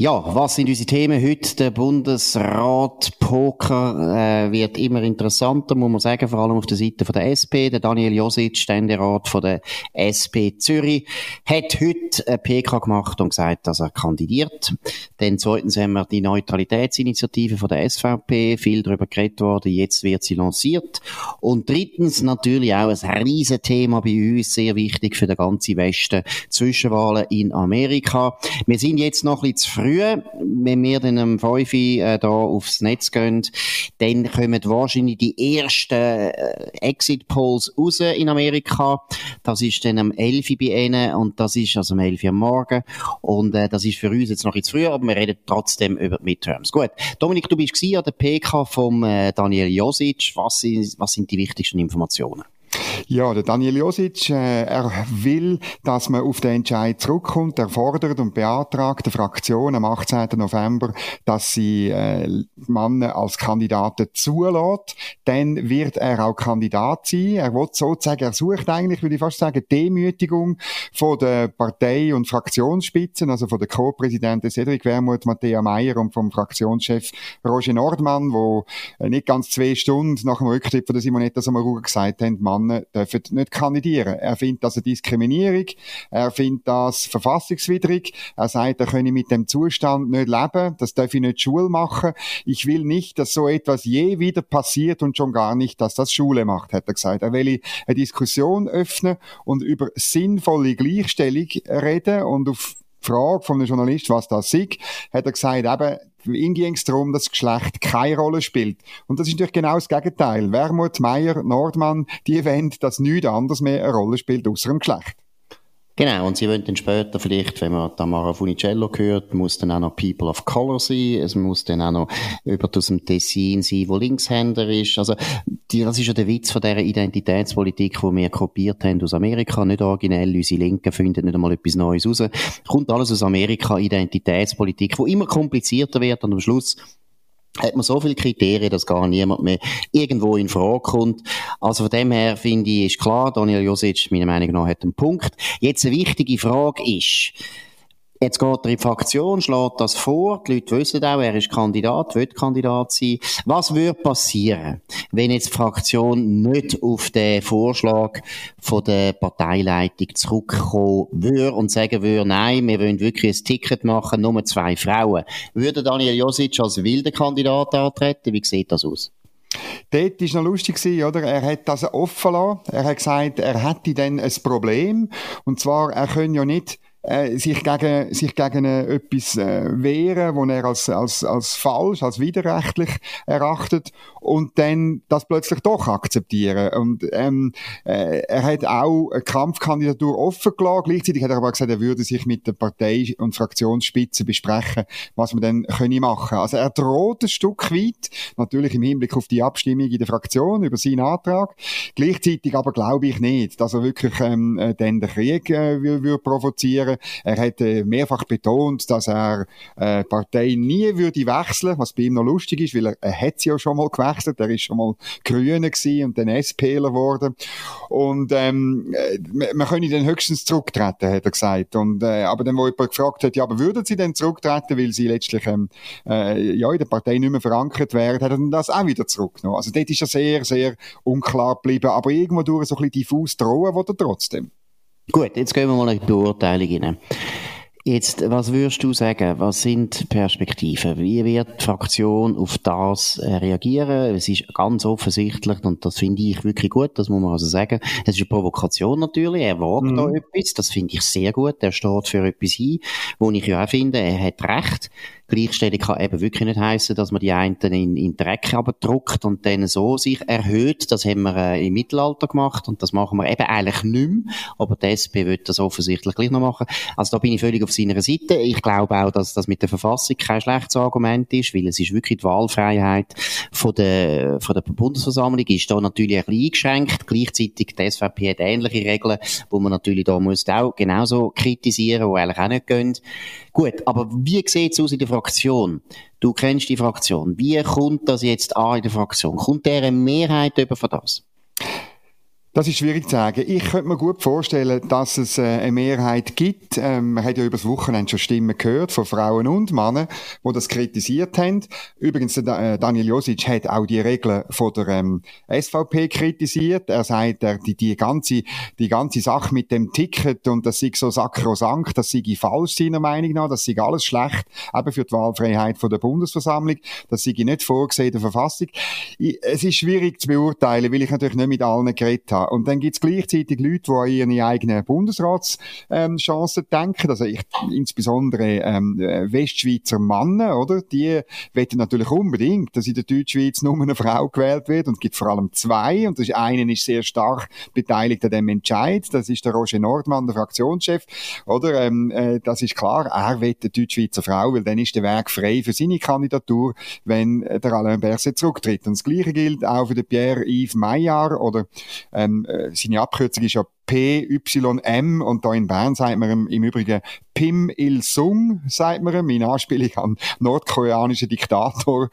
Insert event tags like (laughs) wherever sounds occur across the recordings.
Ja, was sind unsere Themen heute? Der Bundesrat Poker äh, wird immer interessanter, muss man sagen, vor allem auf der Seite von der SP. Der Daniel Josic, Ständerat von der SP Zürich, hat heute eine PK gemacht und gesagt, dass er kandidiert. Dann zweitens haben wir die Neutralitätsinitiative von der SVP, viel darüber geredet worden, jetzt wird sie lanciert. Und drittens natürlich auch ein riesen Thema bei uns, sehr wichtig für den ganzen Westen, Zwischenwahlen in Amerika. Wir sind jetzt noch ein bisschen zu früh früh, wenn wir dann am 5 äh, da aufs Netz gehen, dann kommen wahrscheinlich die ersten äh, Exit Polls raus in Amerika. Das ist dann am 11 bei ihnen und das ist also am 11 am Morgen und äh, das ist für uns jetzt noch ein zu früh, aber wir reden trotzdem über die Midterms. Gut, Dominik, du bist an der PK vom äh, Daniel Josic. Was, was sind die wichtigsten Informationen? Ja, der Daniel Josic, äh, er will, dass man auf den Entscheid zurückkommt. Er fordert und beantragt der Fraktion am 18. November, dass sie äh, Männer als Kandidaten zulässt. Dann wird er auch Kandidat sein. Er will sozusagen, er sucht eigentlich, würde ich fast sagen, Demütigung von der Partei- und Fraktionsspitzen, also von der Co-Präsidenten Cedric Wermuth, Matthäa Meyer und vom Fraktionschef Roger Nordmann, wo äh, nicht ganz zwei Stunden nach dem Rücktritt von der Simonetta Sommaruga gesagt haben, Männer dürfen nicht kandidieren. Er findet das eine Diskriminierung, er findet das verfassungswidrig, er sagt, er könne mit dem Zustand nicht leben, das darf ich nicht Schule machen. Ich will nicht, dass so etwas je wieder passiert und schon gar nicht, dass das Schule macht, hat er gesagt. Er will eine Diskussion öffnen und über sinnvolle Gleichstellung reden und auf Frage von einem Journalist, was das ist, hat er gesagt, eben, ihm ging es darum, dass Geschlecht keine Rolle spielt. Und das ist natürlich genau das Gegenteil. Wermut, Meyer, Nordmann, die wollen, dass nichts anderes mehr eine Rolle spielt, außer dem Geschlecht. Genau, und sie wollen dann später vielleicht, wenn man Tamara Funicello hört, muss dann auch noch People of Color sein, es muss dann auch noch jemand aus dem Tessin sein, wo Linkshänder ist. Also, die, das ist ja der Witz von dieser Identitätspolitik, die wir kopiert haben aus Amerika, nicht originell, unsere Linken finden nicht einmal etwas Neues raus. Kommt alles aus Amerika, Identitätspolitik, wo immer komplizierter wird und am Schluss hat man so viele Kriterien, dass gar niemand mehr irgendwo in Frage kommt. Also von dem her finde ich, ist klar, Daniel Josic, meiner Meinung nach, hat einen Punkt. Jetzt eine wichtige Frage ist, Jetzt geht er in die Fraktion, schlägt das vor. Die Leute wissen auch, er ist Kandidat, wird Kandidat sein. Was würde passieren, wenn jetzt die Fraktion nicht auf den Vorschlag von der Parteileitung zurückkommen würde und sagen würde, nein, wir wollen wirklich ein Ticket machen, nur zwei Frauen. Würde Daniel Josic als wilder Kandidat antreten? Wie sieht das aus? Dort war noch lustig, oder? Er hat das offen lassen. Er hat gesagt, er hätte dann ein Problem. Und zwar, er könne ja nicht äh, sich gegen, sich gegen äh, etwas äh, wehren, wo er als, als, als falsch, als widerrechtlich erachtet und dann das plötzlich doch akzeptieren. Und ähm, äh, er hat auch eine Kampfkandidatur offen gelassen. Gleichzeitig hat er aber gesagt, er würde sich mit der Partei- und Fraktionsspitze besprechen, was man dann könne machen. Also er droht ein Stück weit, natürlich im Hinblick auf die Abstimmung in der Fraktion über seinen Antrag. Gleichzeitig aber glaube ich nicht, dass er wirklich ähm, äh, dann den Krieg äh, würde provozieren. Er hat äh, mehrfach betont, dass er äh, Partei nie würde wechseln, was bei ihm noch lustig ist, weil er, er hat sie ja schon mal gewechselt. Er ist schon mal Grüner gewesen und dann SPler geworden. Und, ähm, äh, man könne dann höchstens zurücktreten, hat er gesagt. Und, äh, aber dann, wo jemand gefragt hat, ja, aber würden Sie denn zurücktreten, weil Sie letztlich, ähm, äh, ja, in der Partei nicht mehr verankert wären, hat er dann das auch wieder zurückgenommen. Also dort ist er sehr, sehr unklar geblieben. Aber irgendwo durch so ein bisschen diffus drohen, wo er trotzdem. Gut, jetzt gehen wir mal in die Beurteilung rein. Jetzt, was würdest du sagen? Was sind Perspektiven? Wie wird die Fraktion auf das äh, reagieren? Es ist ganz offensichtlich, und das finde ich wirklich gut, das muss man also sagen. Es ist eine Provokation natürlich. Er wagt mhm. da etwas. Das finde ich sehr gut. Er steht für etwas ein, wo ich ja auch finde, er hat recht. Gleichstellung kann eben wirklich nicht heißen, dass man die einen in, in Dreck druckt und dann so sich erhöht. Das haben wir äh, im Mittelalter gemacht und das machen wir eben eigentlich nicht mehr. Aber die SP wird das offensichtlich gleich noch machen. Also da bin ich völlig auf seiner Seite. Ich glaube auch, dass das mit der Verfassung kein schlechtes Argument ist, weil es ist wirklich die Wahlfreiheit von der, von der Bundesversammlung ist da natürlich ein bisschen eingeschränkt. Gleichzeitig die SVP hat ähnliche Regeln, wo man natürlich da muss auch genauso kritisieren, wo eigentlich auch nicht gehen. Gut, aber wie sieht es aus in der Fraktion? Du kennst die Fraktion. Wie kommt das jetzt an in der Fraktion? Kommt der eine Mehrheit über für das? Das ist schwierig zu sagen. Ich könnte mir gut vorstellen, dass es äh, eine Mehrheit gibt. Ähm, man hat ja über das Wochenende schon Stimmen gehört von Frauen und Männern, die das kritisiert haben. Übrigens, äh, Daniel Josic hat auch die Regeln von der ähm, SVP kritisiert. Er sagt, er, die, die, ganze, die ganze Sache mit dem Ticket und das sei so sakrosankt, das sei falsch seiner Meinung nach, das sei alles schlecht, eben für die Wahlfreiheit von der Bundesversammlung, das sei nicht vorgesehen in der Verfassung. Es ist schwierig zu beurteilen, weil ich natürlich nicht mit allen geredet habe haben. Und dann gibt es gleichzeitig Leute, die an ihre eigenen Bundesratschancen ähm, denken. Also ich, insbesondere ähm, Westschweizer Männer, oder? Die wollen natürlich unbedingt, dass in der Deutschschweiz nur eine Frau gewählt wird. Und es gibt vor allem zwei. Und das ist, einen ist sehr stark beteiligt an dem Entscheid. Das ist der Roger Nordmann, der Fraktionschef. Oder? Ähm, äh, das ist klar. Er will eine Deutschschweizer Frau, weil dann ist der Weg frei für seine Kandidatur, wenn der Alain Berset zurücktritt. Und das Gleiche gilt auch für den Pierre-Yves Maillard oder ähm, ähm, äh, seine Abkürzung ist ja PYM und da in Bern sagt man im, im Übrigen Pim Il Sung, sagt man in Anspielung an nordkoreanischen Diktator.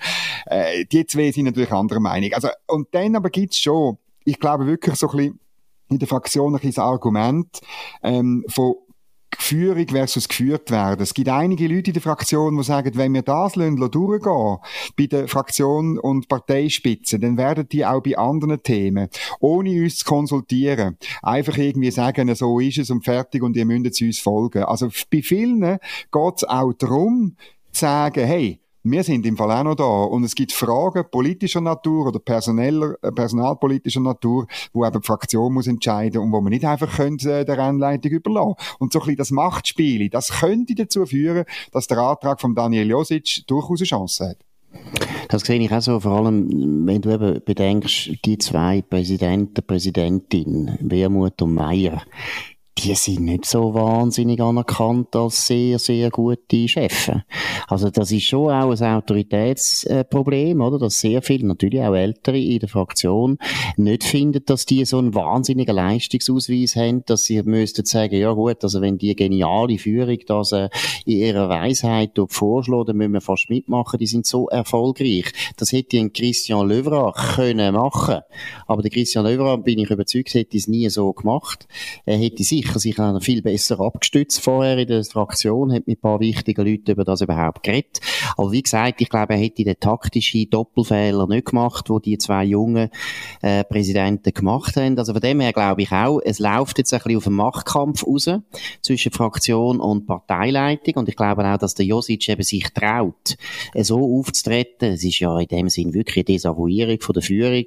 Äh, die zwei sind natürlich anderer Meinung. Also, und dann aber gibt's schon, ich glaube wirklich so ein bisschen in der Fraktion ein bisschen das Argument ähm, von Führung versus geführt werden. Es gibt einige Leute in der Fraktion, die sagen, wenn wir das lassen, durchgehen, bei der Fraktion und Parteispitze, dann werden die auch bei anderen Themen, ohne uns zu konsultieren, einfach irgendwie sagen, so ist es und fertig und ihr müsst uns folgen. Also bei vielen geht es auch darum, zu sagen, hey, wir sind im Fall auch noch da und es gibt Fragen politischer Natur oder personeller, äh, personalpolitischer Natur, wo eben die Fraktion muss entscheiden und wo man nicht einfach könnte, äh, der Rennleitung überlassen. Und so ein bisschen das Machtspiel, das könnte dazu führen, dass der Antrag von Daniel Josic durchaus eine Chance hat. Das sehe ich auch so, vor allem, wenn du eben bedenkst, die zwei Präsidenten, Präsidentin, Wermuth und Meyer, die sind nicht so wahnsinnig anerkannt als sehr, sehr gute Chefs. Also das ist schon auch ein Autoritätsproblem, oder? Dass sehr viele, natürlich auch Ältere in der Fraktion, nicht finden, dass die so einen wahnsinnigen Leistungsausweis haben, dass sie müssten sagen, ja gut, also wenn die geniale Führung das äh, in ihrer Weisheit vorschlägt, dann müssen wir fast mitmachen, die sind so erfolgreich. Das hätte ein Christian Löwra können machen. Aber der Christian Löwra, bin ich überzeugt, hätte es nie so gemacht. Er hätte sich sicher sich noch viel besser abgestützt vorher in der Fraktion, hat mit ein paar wichtigen Leuten über das überhaupt geredet. Aber wie gesagt, ich glaube, er hätte den taktischen Doppelfehler nicht gemacht, wo die zwei jungen äh, Präsidenten gemacht haben. Also von dem her glaube ich auch, es läuft jetzt ein bisschen auf einen Machtkampf raus zwischen Fraktion und Parteileitung und ich glaube auch, dass der Josic eben sich traut, so aufzutreten. Es ist ja in dem Sinn wirklich eine Desavouierung von der Führung.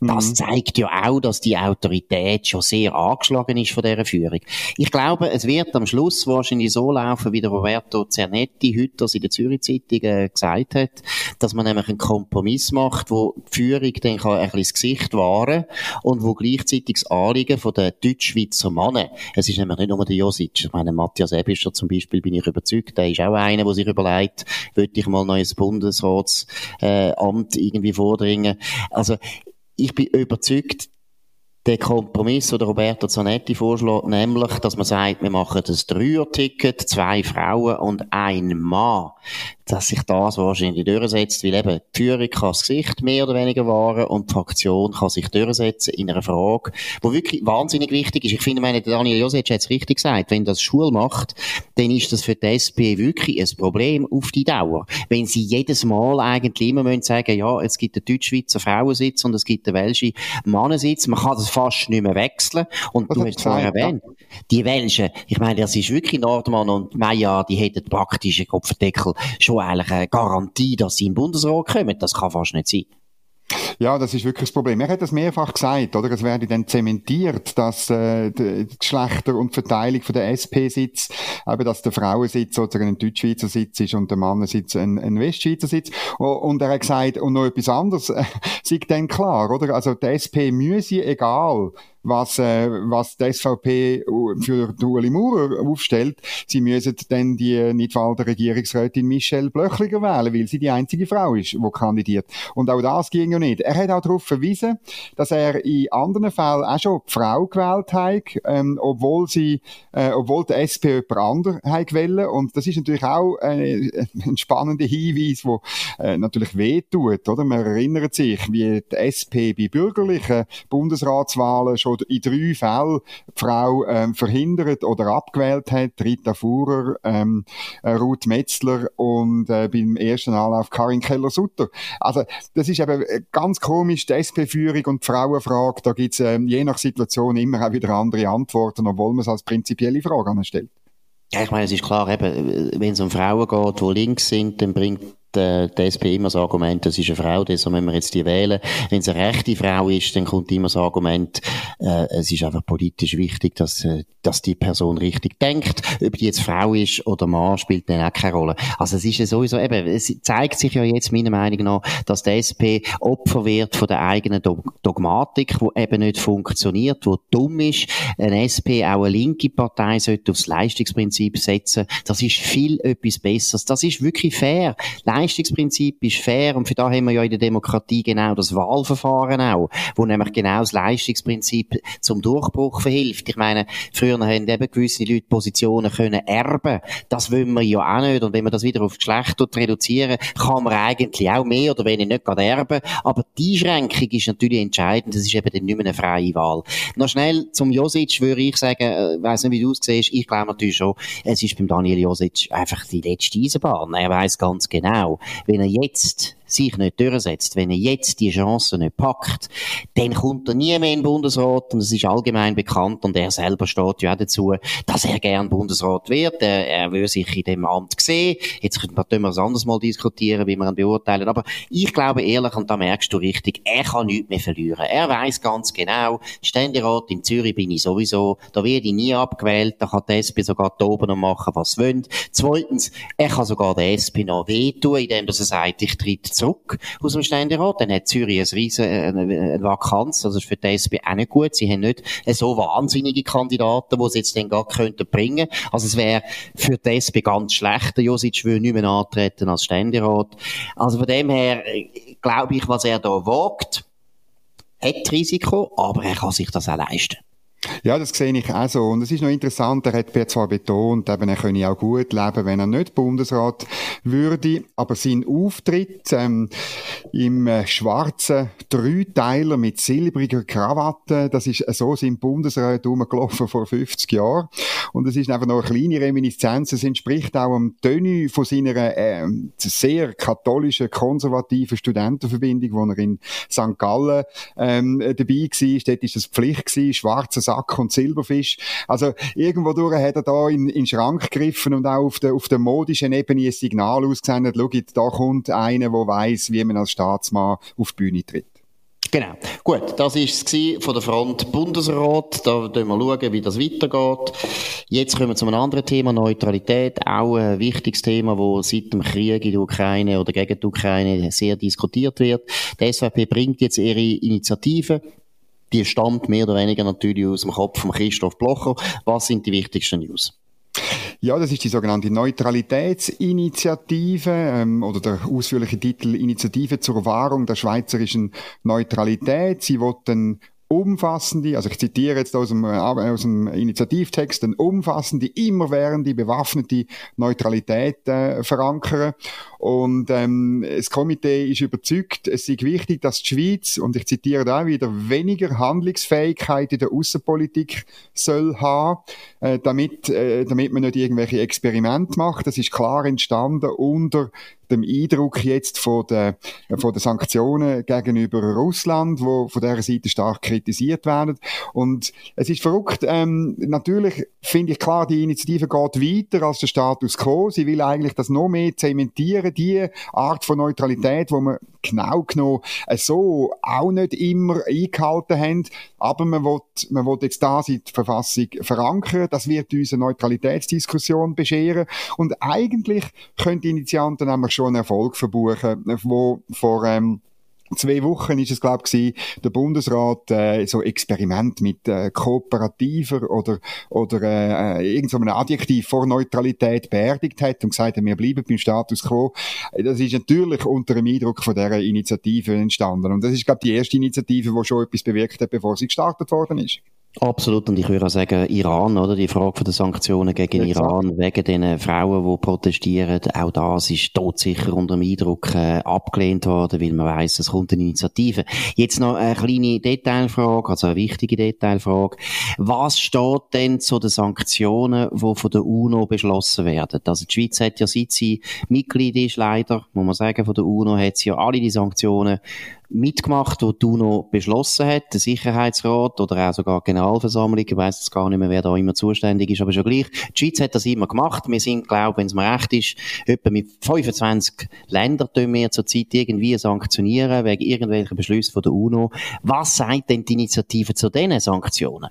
Das mhm. zeigt ja auch, dass die Autorität schon sehr angeschlagen ist von dieser Führung. Ich glaube, es wird am Schluss wahrscheinlich so laufen, wie der Roberto Cernetti heute das in der Zürich Zeitung äh, gesagt hat, dass man nämlich einen Kompromiss macht, wo die Führung dann kann ein bisschen das Gesicht wahren und wo gleichzeitig das Anliegen von den Deutschschweizer Mannen, es ist nämlich nicht nur der Josic, ich meine, Matthias Ebischer zum Beispiel, bin ich überzeugt, der ist auch einer, der sich überlegt, würde ich mal neues Bundesratsamt äh, irgendwie vordringen. Also, ich bin überzeugt, der Kompromiss, den Roberto Zanetti vorschlägt, nämlich, dass man sagt, wir machen das Dreier-Ticket, zwei Frauen und ein Mann dass sich das wahrscheinlich durchsetzt, weil eben die Führung kann das Gesicht mehr oder weniger wahren und die Fraktion kann sich durchsetzen in einer Frage, wo wirklich wahnsinnig wichtig ist. Ich finde, meine, Daniel Josic hat es richtig gesagt, wenn das Schule macht, dann ist das für die SP wirklich ein Problem auf die Dauer. Wenn sie jedes Mal eigentlich immer müssen sagen, ja, es gibt einen Deutsch-Schweizer Frauensitz und es gibt einen welschen Mannensitz, man kann das fast nicht mehr wechseln und Was du hast vorher erwähnt, die Welschen, ich meine, das ist wirklich Nordmann und Meyer, die hätten praktisch einen Kopfdeckel schon eigentlich eine Garantie, dass sie im Bundesrat kommen. Das kann fast nicht sein. Ja, das ist wirklich das Problem. Er hat das mehrfach gesagt, oder? Es werde dann zementiert, dass äh, die Geschlechter und die Verteilung von der SP-Sitz, eben, dass der Frauensitz sozusagen ein Deutschschweizer Sitz ist und der Mannensitz ein, ein Westschweizer Sitz. Und er hat gesagt, und noch etwas anderes, äh, (laughs) sei dann klar, oder? Also die SP müsse, egal was, äh, was die SVP für Ueli Maurer aufstellt, sie müssen dann die Nidwalder Regierungsrätin Michelle Blöchliger wählen, weil sie die einzige Frau ist, die kandidiert. Und auch das ging ja nicht. Er hat auch darauf verwiesen, dass er in anderen Fällen auch schon die Frau gewählt hat, ähm, obwohl sie, äh, obwohl der SP jemand anderes hat gewählt. Und das ist natürlich auch äh, ein spannender Hinweis, der äh, natürlich wehtut, oder? Man erinnert sich, wie die SP bei bürgerlichen Bundesratswahlen schon in drei Fällen die Frau ähm, verhindert oder abgewählt hat. Rita Fuhrer, ähm, äh, Ruth Metzler und äh, beim ersten Anlauf Karin Keller-Sutter. Also das ist eben ganz komisch, die SP-Führung und die Frauenfrage, da gibt's ähm, je nach Situation immer auch wieder andere Antworten, obwohl man es als prinzipielle Frage anstellt. Ja, ich meine, es ist klar, eben, wenn es um Frauen geht, die links sind, dann bringt äh, die SP immer das Argument, das ist eine Frau, deshalb müssen wir jetzt die wählen. Wenn es eine rechte Frau ist, dann kommt immer das Argument, äh, es ist einfach politisch wichtig, dass, äh, dass die Person richtig denkt. Ob die jetzt Frau ist oder Mann, spielt dann auch keine Rolle. Also es ist ja sowieso, eben, es zeigt sich ja jetzt meiner Meinung nach, dass die SP Opfer wird von der eigenen Dogmatik, die eben nicht funktioniert, die dumm ist. Eine SP, auch eine linke Partei, sollte aufs Leistungsprinzip setzen. Das ist viel etwas Besseres. Das ist wirklich fair. Leistungsprinzip ist fair und für da haben wir ja in der Demokratie genau das Wahlverfahren auch, wo nämlich genau das Leistungsprinzip zum Durchbruch verhilft. Ich meine, früher haben eben gewisse Leute Positionen können erben. Das wollen wir ja auch nicht. Und wenn wir das wieder auf Geschlecht reduzieren, kann man eigentlich auch mehr oder weniger nicht gerade erben. Aber die Einschränkung ist natürlich entscheidend. Das ist eben dann nicht mehr eine freie Wahl. Noch schnell zum Josic würde ich sagen, äh, ich weiss nicht, wie du es siehst. Ich glaube natürlich schon, es ist beim Daniel Josic einfach die letzte Eisenbahn. Er weiß ganz genau, wenn er jetzt sich nicht durchsetzt, wenn er jetzt die Chance nicht packt, dann kommt er nie mehr in den Bundesrat und es ist allgemein bekannt und er selber steht ja auch dazu, dass er gern Bundesrat wird. Er, er will sich in dem Amt sehen. Jetzt können wir das anders mal diskutieren, wie wir ihn beurteilen. Aber ich glaube ehrlich, und da merkst du richtig, er kann nichts mehr verlieren. Er weiß ganz genau, Ständerat in Zürich bin ich sowieso, da werde ich nie abgewählt, da kann die SP sogar da oben machen, was sie wollen. Zweitens, er kann sogar der SP noch wehtun, indem er sagt, ich tritt zurück aus dem Ständerat. Dann hat Zürich ein riesen, äh, eine, eine Vakanz. Also für die SP auch nicht gut. Sie haben nicht so wahnsinnige Kandidaten, die sie jetzt dann gar könnten bringen. Also es wäre für die SP ganz schlecht. Josic will nicht mehr antreten als Ständerat. Also von dem her, äh, glaube ich, was er da wagt, hat Risiko, aber er kann sich das auch leisten. Ja, das sehe ich auch so. Und es ist noch interessant, er hat zwar betont, eben, er könne auch gut leben, wenn er nicht Bundesrat würde, aber sein Auftritt ähm, im äh, schwarzen Dreiteiler mit silbriger Krawatte, das ist so sein Bundesrat rumgelaufen vor 50 Jahren. Und es ist einfach noch eine kleine Reminiszenz. Es entspricht auch am Tenue von seiner äh, sehr katholischen, konservativen Studentenverbindung, wo er in St. Gallen ähm, dabei war. Dort ist es Pflicht gewesen, schwarzer Sack und Silberfisch. Also irgendwo durch hat er da in, in den Schrank gegriffen und auch auf der, auf der modischen Ebene ein Signal ausgesendet, schaut, da kommt einer, der weiss, wie man als Staatsmann auf die Bühne tritt. Genau. Gut, das ist es von der Front Bundesrat. Da schauen wir schauen, wie das weitergeht. Jetzt kommen wir zu einem anderen Thema, Neutralität. Auch ein wichtiges Thema, das seit dem Krieg in der Ukraine oder gegen die Ukraine sehr diskutiert wird. Die SVP bringt jetzt ihre Initiative die stammt mehr oder weniger natürlich aus dem Kopf von Christoph Blocher. Was sind die wichtigsten News? Ja, das ist die sogenannte Neutralitätsinitiative ähm, oder der ausführliche Titel Initiative zur Wahrung der schweizerischen Neutralität. Sie wollten umfassende, also ich zitiere jetzt aus dem, äh, aus dem Initiativtext, eine umfassende, immerwährende, bewaffnete Neutralität äh, verankern. Und ähm, das Komitee ist überzeugt, es ist wichtig, dass die Schweiz, und ich zitiere da wieder, weniger Handlungsfähigkeit in der Außenpolitik soll haben, äh, damit, äh, damit man nicht irgendwelche Experimente macht. Das ist klar entstanden unter dem Eindruck jetzt von den, von den Sanktionen gegenüber Russland, wo von dieser Seite stark kritisiert werden. Und es ist verrückt, ähm, natürlich finde ich klar, die Initiative geht weiter als der Status quo. Sie will eigentlich das noch mehr zementieren, die Art von Neutralität, wo man genau genommen so auch nicht immer eingehalten haben. Aber man will, man will jetzt da in die Verfassung verankern. Das wird uns eine Neutralitätsdiskussion bescheren. Und eigentlich können die Initianten nämlich schon einen Erfolg verbuchen, wo vor, ähm, zwei Wochen ist es, glaube ich, der Bundesrat äh, so Experiment mit äh, kooperativer oder, oder äh, irgend so Adjektiv vor Neutralität beerdigt hat und gesagt hat, wir bleiben beim Status quo. Das ist natürlich unter dem Eindruck von dieser Initiative entstanden. Und das ist, glaube die erste Initiative, die schon etwas bewirkt hat, bevor sie gestartet worden ist. Absolut, und ich würde auch sagen, Iran, oder? Die Frage der Sanktionen gegen Exakt. Iran, wegen den Frauen, die protestieren, auch das ist todsicher unter dem Eindruck äh, abgelehnt worden, weil man weiss, es kommt eine Initiative. Jetzt noch eine kleine Detailfrage, also eine wichtige Detailfrage. Was steht denn zu den Sanktionen, die von der UNO beschlossen werden? Also die Schweiz hat ja, seit sie Mitglied ist, leider, muss man sagen, von der UNO, hat sie ja alle die Sanktionen mitgemacht, wo die UNO beschlossen hat, der Sicherheitsrat oder auch sogar Generalversammlung, ich weiss jetzt gar nicht mehr, wer da immer zuständig ist, aber schon gleich. Die Schweiz hat das immer gemacht. Wir sind, glaube wenn es mir recht ist, etwa mit 25 Ländern tun wir zurzeit irgendwie sanktionieren, wegen irgendwelcher Beschlüsse von der UNO. Was sagt denn die Initiative zu diesen Sanktionen?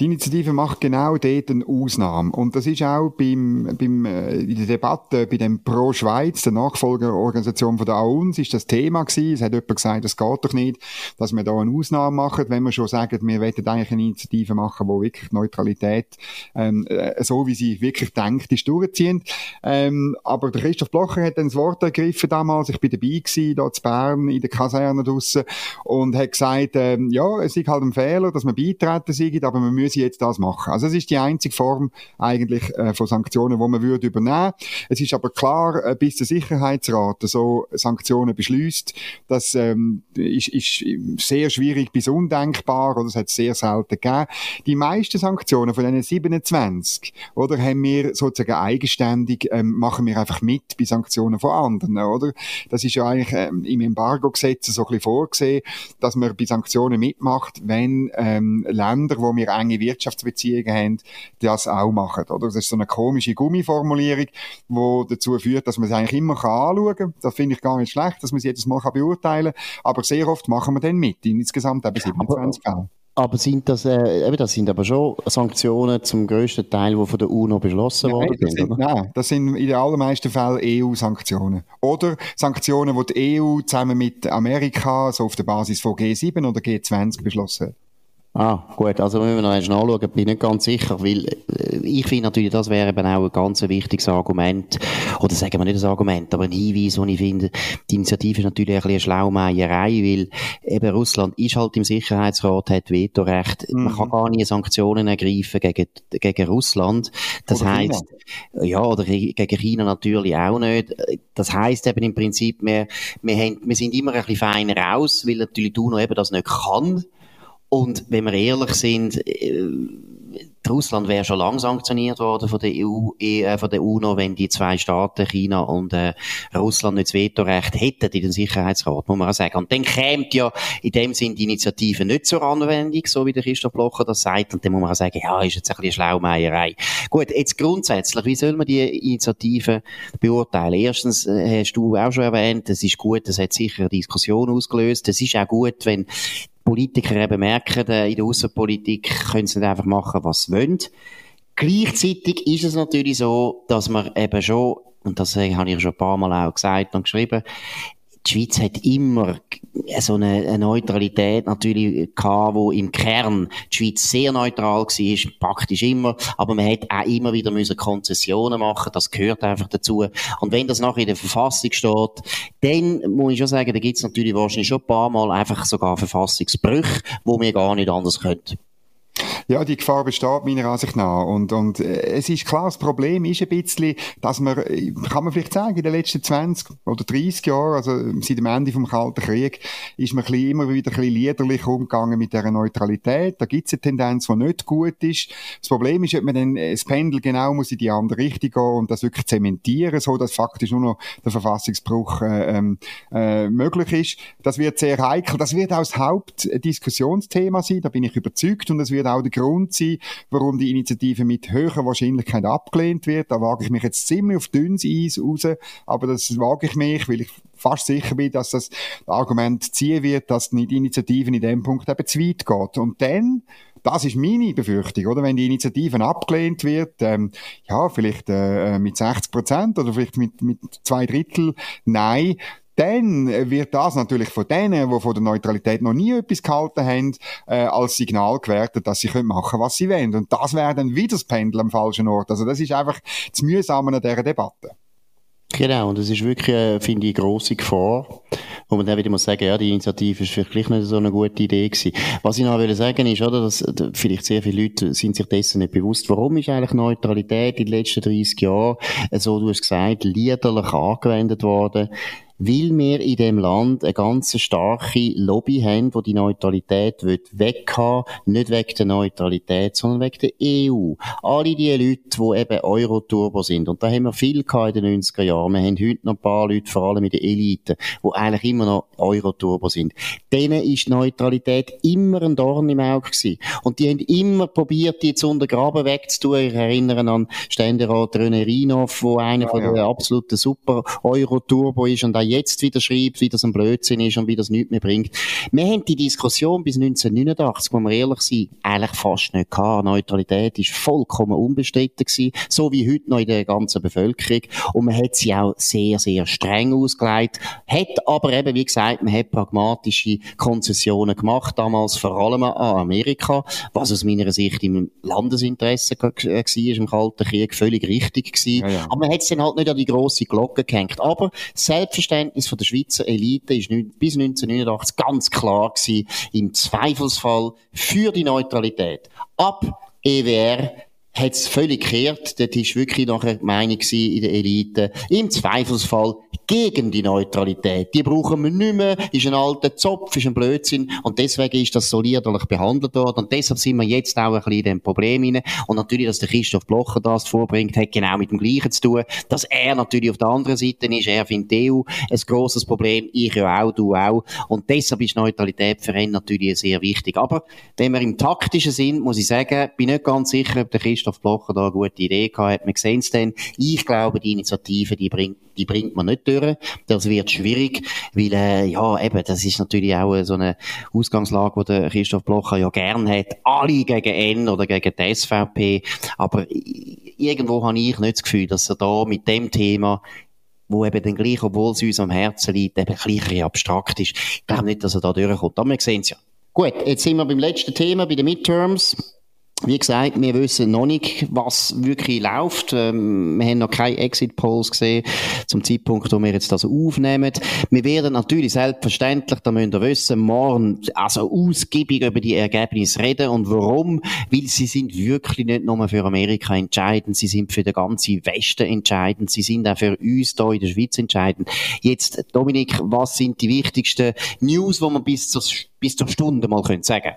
Die Initiative macht genau dort eine Ausnahme. Und das ist auch beim, beim, äh, in der Debatte bei dem Pro Schweiz, der Nachfolgerorganisation von der AUNS, ist das Thema gewesen. Es hat jemand gesagt, es geht doch nicht, dass wir da eine Ausnahme machen, wenn wir schon sagen, wir wollen eigentlich eine Initiative machen, wo wirklich Neutralität, ähm, äh, so wie sie wirklich denkt, ist durchziehen. Ähm, aber der Christoph Blocher hat dann das Wort ergriffen damals. Ich bin dabei gewesen, da zu Bern, in der Kaserne draussen, und hat gesagt, ähm, ja, es ist halt ein Fehler, dass man beitreten sei, aber man müsse jetzt das machen. Also es ist die einzige Form eigentlich äh, von Sanktionen, wo man würde übernehmen. Es ist aber klar, äh, bis der Sicherheitsrat so Sanktionen beschließt, das ähm, ist, ist sehr schwierig bis undenkbar oder es hat sehr selten gegeben. Die meisten Sanktionen von diesen 27, oder, haben wir sozusagen eigenständig, ähm, machen wir einfach mit bei Sanktionen von anderen, oder? Das ist ja eigentlich ähm, im Embargo-Gesetz so ein bisschen vorgesehen, dass man bei Sanktionen mitmacht, wenn ähm, Länder, wo wir enge Wirtschaftsbeziehungen haben, das auch machen. Oder? Das ist so eine komische Gummiformulierung, die dazu führt, dass man es eigentlich immer anschauen kann. Das finde ich gar nicht schlecht, dass man es jedes Mal kann beurteilen kann. Aber sehr oft machen wir dann mit. Insgesamt eben 27 Fälle. Aber sind das, äh, eben, das sind aber schon Sanktionen zum grössten Teil, die von der UNO beschlossen nein, worden sind? Oder? Nein, das sind in den allermeisten Fällen EU-Sanktionen. Oder Sanktionen, die die EU zusammen mit Amerika so auf der Basis von G7 oder G20 beschlossen hat. Ah, gut, also müssen wir noch einmal nachschauen, bin nicht ganz sicher, weil äh, ich finde natürlich, das wäre eben auch ein ganz wichtiges Argument, oder sagen wir nicht ein Argument, aber ein Hinweis, wo ich finde, die Initiative ist natürlich ein bisschen eine Schlaumeierei, weil eben Russland ist halt im Sicherheitsrat, hat Vetorecht, mhm. man kann gar nie Sanktionen ergreifen gegen, gegen Russland, das oder heisst, China. ja, oder gegen China natürlich auch nicht, das heisst eben im Prinzip, wir, wir, haben, wir sind immer ein bisschen feiner aus, weil natürlich du noch eben das nicht kann, und wenn wir ehrlich sind, äh, Russland wäre schon lang sanktioniert worden von der EU, äh, von der UNO, wenn die zwei Staaten, China und äh, Russland, nicht das Vetorecht hätten in den Sicherheitsrat, muss man auch sagen. Und dann käme ja in dem Sinn die Initiative nicht zur Anwendung, so wie der Christoph Blocher das sagt. Und dann muss man auch sagen, ja, ist jetzt ein bisschen Schlaumeierei. Gut, jetzt grundsätzlich, wie soll man die Initiative beurteilen? Erstens, äh, hast du auch schon erwähnt, es ist gut, es hat sicher eine Diskussion ausgelöst. Es ist auch gut, wenn Politiker eben merken, äh, in der Außenpolitik können sie nicht einfach machen, was sie wollen. Gleichzeitig ist es natürlich so, dass man eben schon, und das äh, habe ich schon ein paar Mal auch gesagt und geschrieben, die Schweiz hat immer so eine, Neutralität natürlich gehabt, wo im Kern die Schweiz sehr neutral war, praktisch immer, aber man hat auch immer wieder müssen Konzessionen machen, das gehört einfach dazu. Und wenn das nachher in der Verfassung steht, dann muss ich schon sagen, da gibt es natürlich wahrscheinlich schon ein paar Mal einfach sogar Verfassungsbrüche, wo wir gar nicht anders können. Ja, die Gefahr besteht meiner Ansicht nach. Und, und äh, es ist klar, das Problem ist ein bisschen, dass man, äh, kann man vielleicht sagen, in den letzten 20 oder 30 Jahren, also seit dem Ende vom Kalten Krieg, ist man ein bisschen, immer wieder ein bisschen liederlich umgegangen mit dieser Neutralität. Da gibt es eine Tendenz, die nicht gut ist. Das Problem ist, ob man dann das Pendel genau muss in die andere Richtung gehen und das wirklich zementieren, so dass faktisch nur noch der Verfassungsbruch äh, ähm, äh, möglich ist. Das wird sehr heikel. Das wird auch das Hauptdiskussionsthema sein, da bin ich überzeugt. Und das wird auch der Grund sein, warum die Initiative mit höherer Wahrscheinlichkeit abgelehnt wird. Da wage ich mich jetzt ziemlich auf dünnes Eis raus, aber das wage ich mich, weil ich fast sicher bin, dass das Argument ziehen wird, dass die Initiative in dem Punkt eben zu weit geht. Und dann das ist meine Befürchtung, oder? Wenn die Initiative abgelehnt wird, ähm, ja, vielleicht äh, mit 60 Prozent oder vielleicht mit, mit zwei Drittel Nein, dann wird das natürlich von denen, die von der Neutralität noch nie etwas gehalten haben, äh, als Signal gewertet, dass sie können machen, was sie wollen. Und das wäre dann wieder das Pendel am falschen Ort. Also das ist einfach das Mühsame an dieser Debatte. Genau, und das ist wirklich, äh, finde ich, eine grosse Gefahr, wo man dann wieder muss sagen, ja, die Initiative ist vielleicht nicht so eine gute Idee gewesen. Was ich noch will sagen ist, oder, dass äh, vielleicht sehr viele Leute sind sich dessen nicht bewusst, warum ist eigentlich Neutralität in den letzten 30 Jahren, äh, so du hast gesagt, liederlich angewendet worden weil wir in dem Land eine ganz starke Lobby haben, die die Neutralität weghaben nicht wegen der Neutralität, sondern wegen der EU. Alle die Leute, die eben Euro-Turbo sind, und da haben wir viel in den 90er Jahren, wir haben heute noch ein paar Leute, vor allem in der Elite, die eigentlich immer noch Euro-Turbo sind. Denen ist Neutralität immer ein Dorn im Auge gewesen. Und die haben immer probiert, die zu untergraben wegzutun. Ich erinnere an Ständerat René Reinhoff, wo einer ja, von ja. der absoluten super Euro-Turbo ist und auch jetzt wieder schreibt, wie das ein Blödsinn ist und wie das nichts mehr bringt. Wir haben die Diskussion bis 1989, wo wir ehrlich sind, eigentlich fast nicht gehabt. Neutralität ist vollkommen unbestritten gewesen, so wie heute noch in der ganzen Bevölkerung. Und man hat sie auch sehr, sehr streng ausgelegt. Hat aber eben, wie gesagt, man hat pragmatische Konzessionen gemacht, damals vor allem an Amerika, was aus meiner Sicht im Landesinteresse war, im Kalten Krieg völlig richtig gewesen. Ja, ja. Aber man hat es dann halt nicht an die grosse Glocke gehängt. Aber selbstverständlich Verständnis von der Schweizer Elite ist bis 1989 ganz klar gewesen, im Zweifelsfall für die Neutralität. Ab EWR hat es völlig gekehrt. Dort ist wirklich nachher die Meinung in der Elite. Im Zweifelsfall gegen die Neutralität. Die brauchen wir nicht mehr, ist ein alter Zopf, ist ein Blödsinn und deswegen ist das soliderlich behandelt worden und deshalb sind wir jetzt auch ein bisschen in dem Problem hinein. Und natürlich, dass der Christoph Blocher das vorbringt, hat genau mit dem Gleichen zu tun, dass er natürlich auf der anderen Seite ist, er findet die EU ein grosses Problem, ich ja auch, du auch und deshalb ist Neutralität für ihn natürlich sehr wichtig. Aber wenn wir im taktischen Sinn, muss ich sagen, bin nicht ganz sicher, ob der Christoph Blocher da eine gute Idee gehabt hat. Wir sehen es dann. Ich glaube, die Initiative, die bringt, die bringt man nicht durch. Das wird schwierig, weil, äh, ja, eben, das ist natürlich auch so eine Ausgangslage, die der Christoph Blocher ja gern hat. Alle gegen N oder gegen die SVP. Aber irgendwo habe ich nicht das Gefühl, dass er da mit dem Thema wo eben dann gleich, obwohl es uns am Herzen liegt, eben gleich abstrakt ist. Ich glaube nicht, dass er da durchkommt. Aber wir sehen es ja. Gut, jetzt sind wir beim letzten Thema, bei den Midterms. Wie gesagt, wir wissen noch nicht, was wirklich läuft. Ähm, wir haben noch keine Exit-Polls gesehen, zum Zeitpunkt, wo wir jetzt das aufnehmen. Wir werden natürlich selbstverständlich, da müsst ihr wissen, morgen also ausgiebig über die Ergebnisse reden. Und warum? Weil sie sind wirklich nicht nur für Amerika entscheidend, sie sind für den ganzen Westen entscheidend, sie sind auch für uns hier in der Schweiz entscheidend. Jetzt, Dominik, was sind die wichtigsten News, die man bis zur, bis zur Stunde mal sagen können?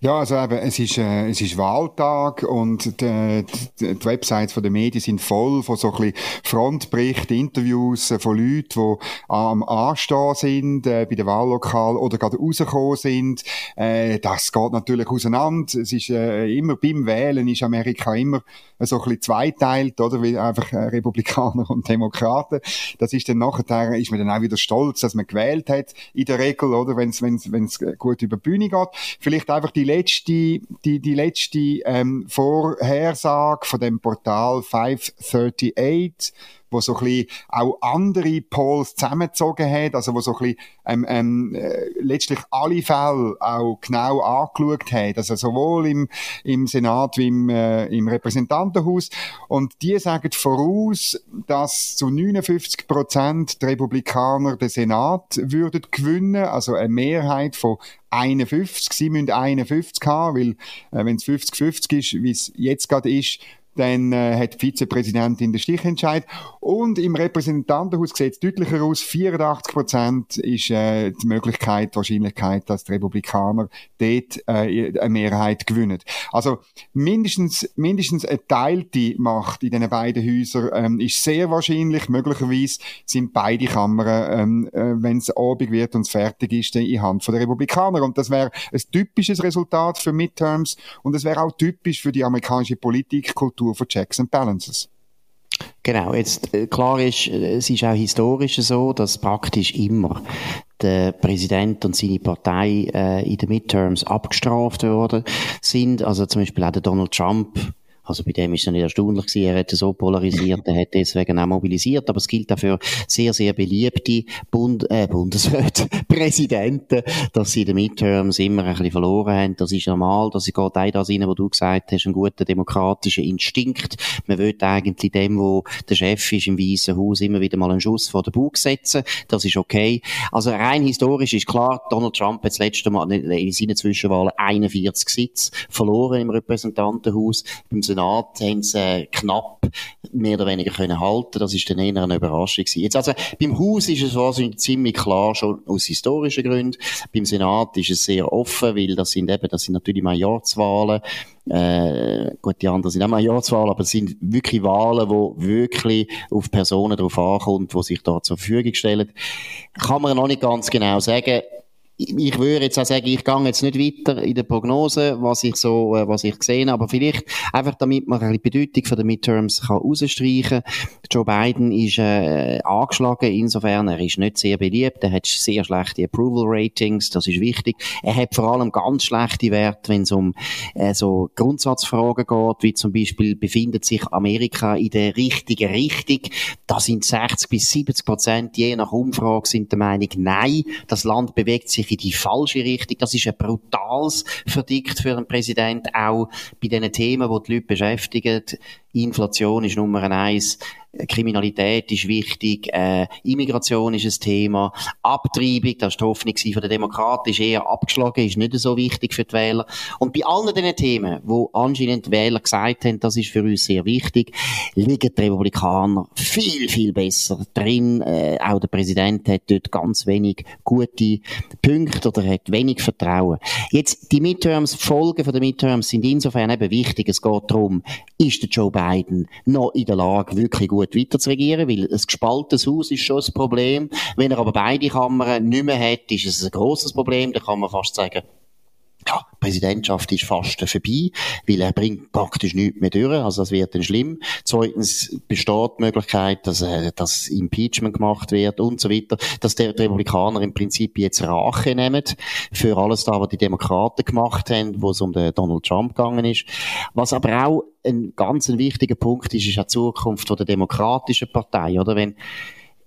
Ja, also eben, es ist, äh, es ist Wahltag und die, die, die Websites von den Medien sind voll von so ein bisschen Frontberichten, Interviews äh, von Leuten, die am Anstehen sind äh, bei den Wahllokalen oder gerade rausgekommen sind. Äh, das geht natürlich auseinander. Es ist äh, immer beim Wählen ist Amerika immer so ein bisschen zweiteilt, oder? Wie einfach äh, Republikaner (laughs) und Demokraten. Das ist dann nachher, ist man dann auch wieder stolz, dass man gewählt hat, in der Regel, oder? Wenn es gut über die Bühne geht. Vielleicht einfach die letzte, die, die letzte ähm, Vorhersage von dem Portal 538 wo so ein bisschen auch andere Polls zusammengezogen hat, also wo so ein bisschen ähm, ähm, äh, letztlich alle Fälle auch genau angeschaut hat, also sowohl im, im Senat wie im, äh, im Repräsentantenhaus. Und die sagen voraus, dass zu 59 Prozent die Republikaner den Senat würden gewinnen, also eine Mehrheit von 51. Sie müssen 51 haben, weil äh, wenn es 50-50 ist, wie es jetzt gerade ist, dann äh, hat die Vizepräsidentin den Stichentscheid. Und im Repräsentantenhaus sieht es deutlicher aus. 84 Prozent ist äh, die Möglichkeit, die Wahrscheinlichkeit, dass die Republikaner dort äh, eine Mehrheit gewinnen. Also mindestens, mindestens eine teilte Macht in diesen beiden Häusern ähm, ist sehr wahrscheinlich. Möglicherweise sind beide Kammern, ähm, äh, wenn es Abend wird und es fertig ist, in Hand der Republikaner. Und das wäre ein typisches Resultat für Midterms und es wäre auch typisch für die amerikanische Politikkultur Kultur von Checks and Balances. Genau, jetzt äh, klar ist, äh, es ist auch historisch so, dass praktisch immer der Präsident und seine Partei äh, in den Midterms abgestraft worden sind. Also zum Beispiel auch der Donald Trump also bei dem ist es nicht erstaunlich gewesen. Er hätte so polarisiert, er hätte deswegen auch mobilisiert. Aber es gilt auch für sehr, sehr beliebte Bund, äh, Bundesräte, Präsidenten, dass sie in den Midterms immer ein bisschen verloren haben. Das ist normal. Das geht auch das rein, wo du gesagt hast, ein guter demokratischer Instinkt. Man will eigentlich dem, wo der Chef ist im Weißen Haus, immer wieder mal einen Schuss vor den Bug setzen. Das ist okay. Also rein historisch ist klar, Donald Trump hat das letzte Mal in seinen Zwischenwahlen 41 Sitze verloren im Repräsentantenhaus. Beim Senat haben sie äh, knapp mehr oder weniger können halten. Das ist dann eher eine Überraschung gewesen. Jetzt also beim Haus ist es wahrscheinlich ziemlich klar schon aus historischen Gründen. Beim Senat ist es sehr offen, weil das sind eben das sind natürlich Majorzwahlen. Äh, gut, die anderen sind auch Majorzwahlen, aber es sind wirklich Wahlen, wo wirklich auf Personen drauf ankommt, die sich da zur Verfügung stellen. Kann man noch nicht ganz genau sagen ich würde jetzt auch sagen, ich gehe jetzt nicht weiter in der Prognose, was ich so, äh, was ich gesehen habe, aber vielleicht einfach damit man die Bedeutung von den Midterms kann rausstreichen. Joe Biden ist äh, angeschlagen, insofern er ist nicht sehr beliebt, er hat sehr schlechte Approval Ratings, das ist wichtig. Er hat vor allem ganz schlechte Werte, wenn es um äh, so Grundsatzfragen geht, wie zum Beispiel befindet sich Amerika in der richtigen Richtung. Da sind 60 bis 70 Prozent je nach Umfrage sind der Meinung, nein, das Land bewegt sich sich in die falsche Richtung. Das ist ein brutales Verdikt für einen Präsident, auch bei den Themen, die die Leute beschäftigen. Inflation ist Nummer eins. Kriminalität ist wichtig, äh, Immigration ist ein Thema, Abtreibung, das war die Hoffnung von den Demokraten, ist eher abgeschlagen, ist nicht so wichtig für die Wähler. Und bei allen diesen Themen, wo anscheinend die Wähler gesagt haben, das ist für uns sehr wichtig, liegen die Republikaner viel, viel besser drin. Äh, auch der Präsident hat dort ganz wenig gute Punkte oder hat wenig Vertrauen. Jetzt, die Midterms, die Folgen der Midterms sind insofern eben wichtig. Es geht darum, ist der Joe Biden noch in der Lage, wirklich gut weiter zu regieren, weil ein gespaltenes Haus ist schon ein Problem. Wenn er aber beide Kammern nicht mehr hat, ist es ein grosses Problem. Da kann man fast sagen, ja, die Präsidentschaft ist fast vorbei, weil er bringt praktisch nichts mehr durch, also das wird dann schlimm. Zweitens besteht die Möglichkeit, dass, äh, dass Impeachment gemacht wird und so weiter, dass die Republikaner im Prinzip jetzt Rache nehmen für alles da, was die Demokraten gemacht haben, wo es um den Donald Trump gegangen ist. Was aber auch ein ganz wichtiger Punkt ist, ist auch die Zukunft der demokratischen Partei, oder? Wenn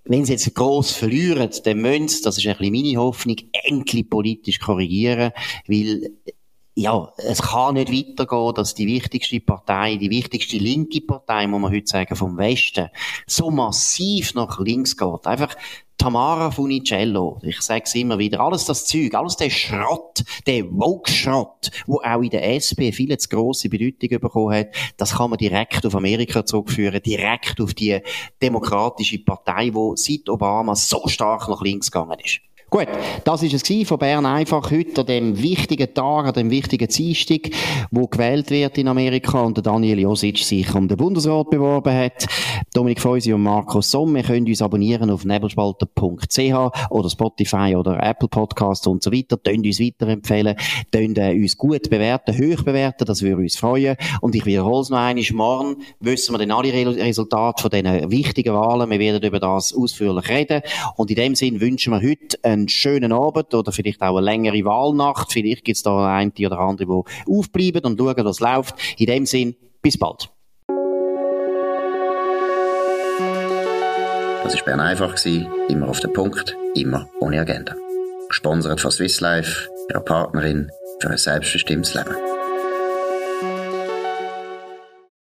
wenn sie jetzt gross verlieren, dann müssen sie, das ist ein bisschen meine Hoffnung, endlich politisch korrigieren, weil ja, es kann nicht weitergehen, dass die wichtigste Partei, die wichtigste linke Partei, muss man heute sagen, vom Westen, so massiv nach links geht. Einfach Tamara Funicello, ich sage es immer wieder, alles das Zeug, alles der Schrott, der Vogue-Schrott, wo auch in der SP viel zu grosse Bedeutung bekommen hat, das kann man direkt auf Amerika zurückführen, direkt auf die demokratische Partei, wo seit Obama so stark nach links gegangen ist. Gut, das ist es von Bern einfach heute an dem wichtigen Tag, an dem wichtigen Dienstag, wo gewählt wird in Amerika und der Daniel Josic sich um den Bundesrat beworben hat. Dominik Feusi und Markus Somm, ihr könnt uns abonnieren auf nebelspalter.ch oder Spotify oder Apple Podcasts und so weiter. Könnt uns weiterempfehlen, könnt äh, uns gut bewerten, hoch bewerten, das würde uns freuen. Und ich wiederhole es noch einmal, morgen wissen wir dann alle Resultate von diesen wichtigen Wahlen. Wir werden über das ausführlich reden. Und in dem Sinn wünschen wir heute einen schönen Abend oder vielleicht auch eine längere Wahlnacht. Vielleicht gibt es da eine oder andere, die aufbleiben und schauen, was läuft. In dem Sinn, bis bald. Das war Bern einfach, immer auf den Punkt, immer ohne Agenda. Gesponsert von Swiss Life, ihrer Partnerin für ein selbstbestimmtes Leben.